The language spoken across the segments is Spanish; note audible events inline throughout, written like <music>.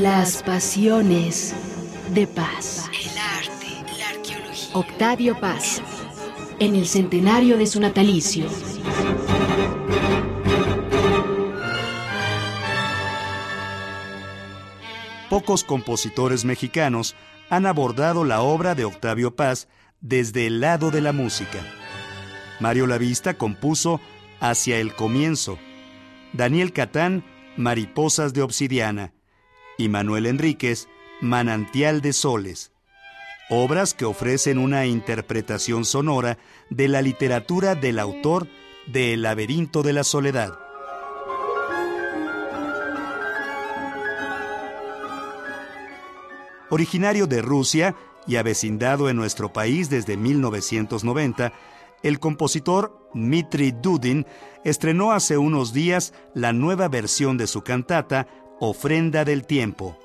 Las pasiones de paz. El arte, la arqueología. Octavio Paz. En el centenario de su natalicio. Pocos compositores mexicanos han abordado la obra de Octavio Paz desde el lado de la música. Mario Lavista compuso Hacia el comienzo. Daniel Catán, Mariposas de obsidiana. Y Manuel Enríquez, Manantial de soles. Obras que ofrecen una interpretación sonora de la literatura del autor de El laberinto de la soledad. Originario de Rusia y avecindado en nuestro país desde 1990, el compositor Dmitri Dudin estrenó hace unos días la nueva versión de su cantata Ofrenda del Tiempo,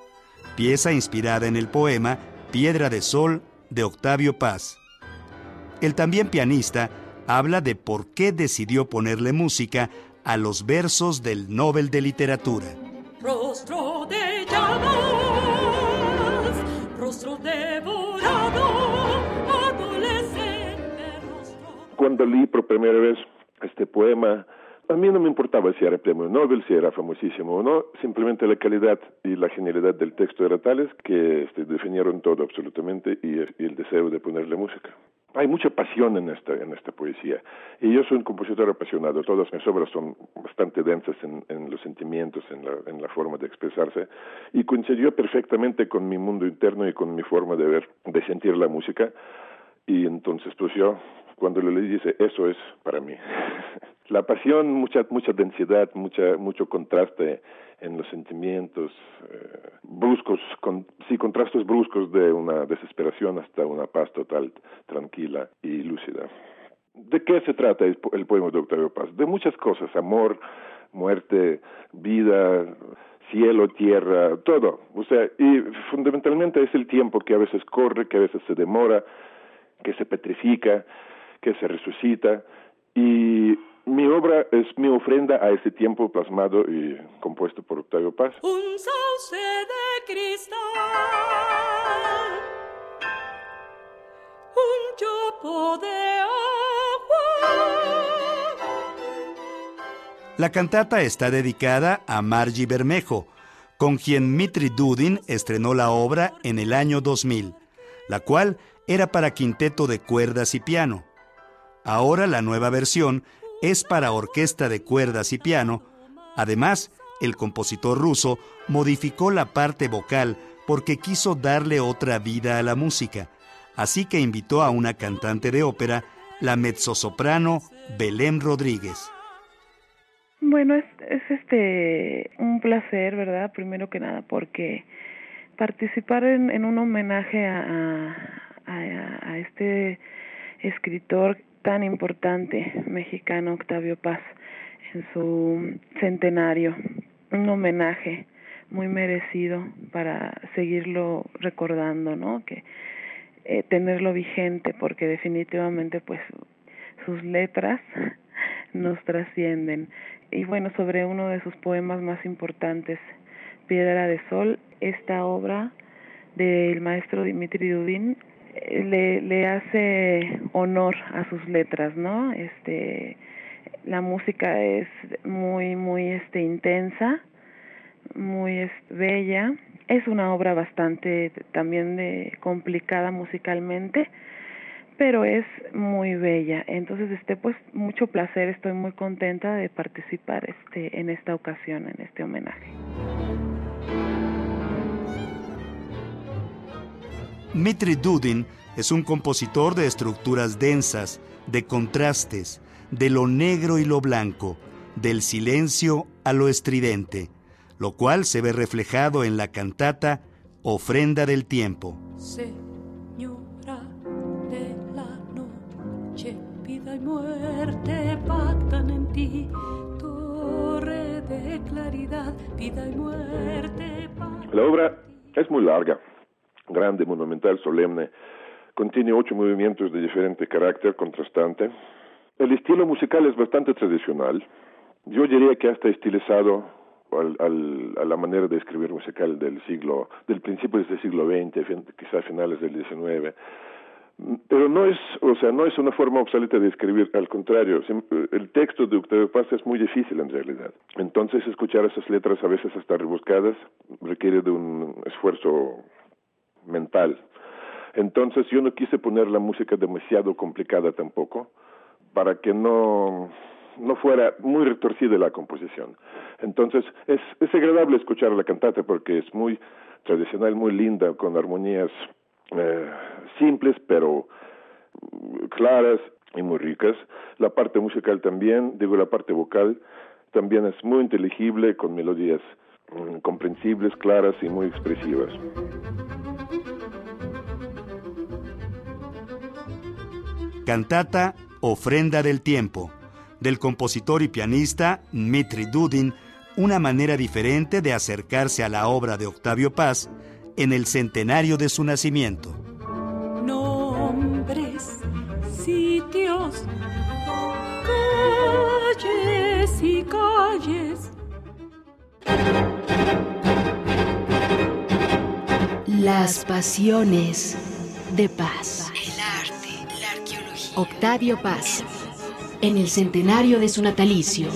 pieza inspirada en el poema Piedra de Sol de Octavio Paz. El también pianista habla de por qué decidió ponerle música a los versos del Nobel de Literatura. Rostro de llamas, rostro devorado, adolescente rostro. Cuando leí por primera vez este poema, a mí no me importaba si era premio Nobel, si era famosísimo o no, simplemente la calidad y la genialidad del texto era tales que este, definieron todo absolutamente y, el deseo de ponerle música. Hay mucha pasión en esta, en esta poesía. Y yo soy un compositor apasionado. Todas mis obras son bastante densas en, en los sentimientos, en la, en la forma de expresarse. Y coincidió perfectamente con mi mundo interno y con mi forma de ver, de sentir la música. Y entonces, pues yo, cuando lo leí, dice, eso es para mí. <laughs> la pasión, mucha, mucha densidad, mucha, mucho contraste en los sentimientos eh, bruscos, con, sí, contrastes bruscos de una desesperación hasta una paz total, tranquila y lúcida. ¿De qué se trata el, el poema de Octavio Paz? De muchas cosas, amor, muerte, vida, cielo, tierra, todo. O sea, y fundamentalmente es el tiempo que a veces corre, que a veces se demora, que se petrifica, que se resucita. Y mi obra es mi ofrenda a ese tiempo plasmado y compuesto por Octavio Paz. Un sauce de cristal, un chopo de agua. La cantata está dedicada a Margie Bermejo, con quien Mitri Dudin estrenó la obra en el año 2000, la cual era para quinteto de cuerdas y piano. Ahora la nueva versión es para orquesta de cuerdas y piano. Además, el compositor ruso modificó la parte vocal porque quiso darle otra vida a la música, así que invitó a una cantante de ópera, la mezzosoprano Belén Rodríguez. Bueno, es, es este un placer, ¿verdad? Primero que nada, porque participar en, un homenaje a este escritor tan importante mexicano Octavio Paz en su centenario, un homenaje muy merecido para seguirlo recordando, ¿no? Que eh, tenerlo vigente porque definitivamente pues sus letras <laughs> nos trascienden. Y bueno, sobre uno de sus poemas más importantes, Piedra de Sol, esta obra del maestro Dimitri Dudin le, le hace honor a sus letras, ¿no? Este, la música es muy, muy, este, intensa, muy bella. Es una obra bastante también de complicada musicalmente, pero es muy bella. Entonces, este, pues, mucho placer. Estoy muy contenta de participar, este, en esta ocasión, en este homenaje. Mitri Dudin es un compositor de estructuras densas, de contrastes, de lo negro y lo blanco, del silencio a lo estridente, lo cual se ve reflejado en la cantata Ofrenda del Tiempo. Señora de la noche, vida y muerte pactan en ti. Torre de claridad, vida y muerte pactan La obra es muy larga, grande, monumental, solemne. Contiene ocho movimientos de diferente carácter, contrastante. El estilo musical es bastante tradicional. Yo diría que hasta estilizado a la manera de escribir musical del siglo, del principio del siglo XX, quizás finales del XIX pero no es, o sea, no es una forma obsoleta de escribir, al contrario, el texto de Octavio Paz es muy difícil en realidad. Entonces, escuchar esas letras a veces hasta rebuscadas requiere de un esfuerzo mental. Entonces, yo no quise poner la música demasiado complicada tampoco, para que no no fuera muy retorcida la composición. Entonces, es, es agradable escuchar la cantata porque es muy tradicional, muy linda, con armonías eh, simples pero claras y muy ricas. La parte musical también, digo la parte vocal, también es muy inteligible con melodías mm, comprensibles, claras y muy expresivas. Cantata Ofrenda del Tiempo, del compositor y pianista Dmitri Dudin, una manera diferente de acercarse a la obra de Octavio Paz en el centenario de su nacimiento. Nombres, sitios, calles y calles. Las pasiones de paz. El arte. Octavio Paz, en el centenario de su natalicio.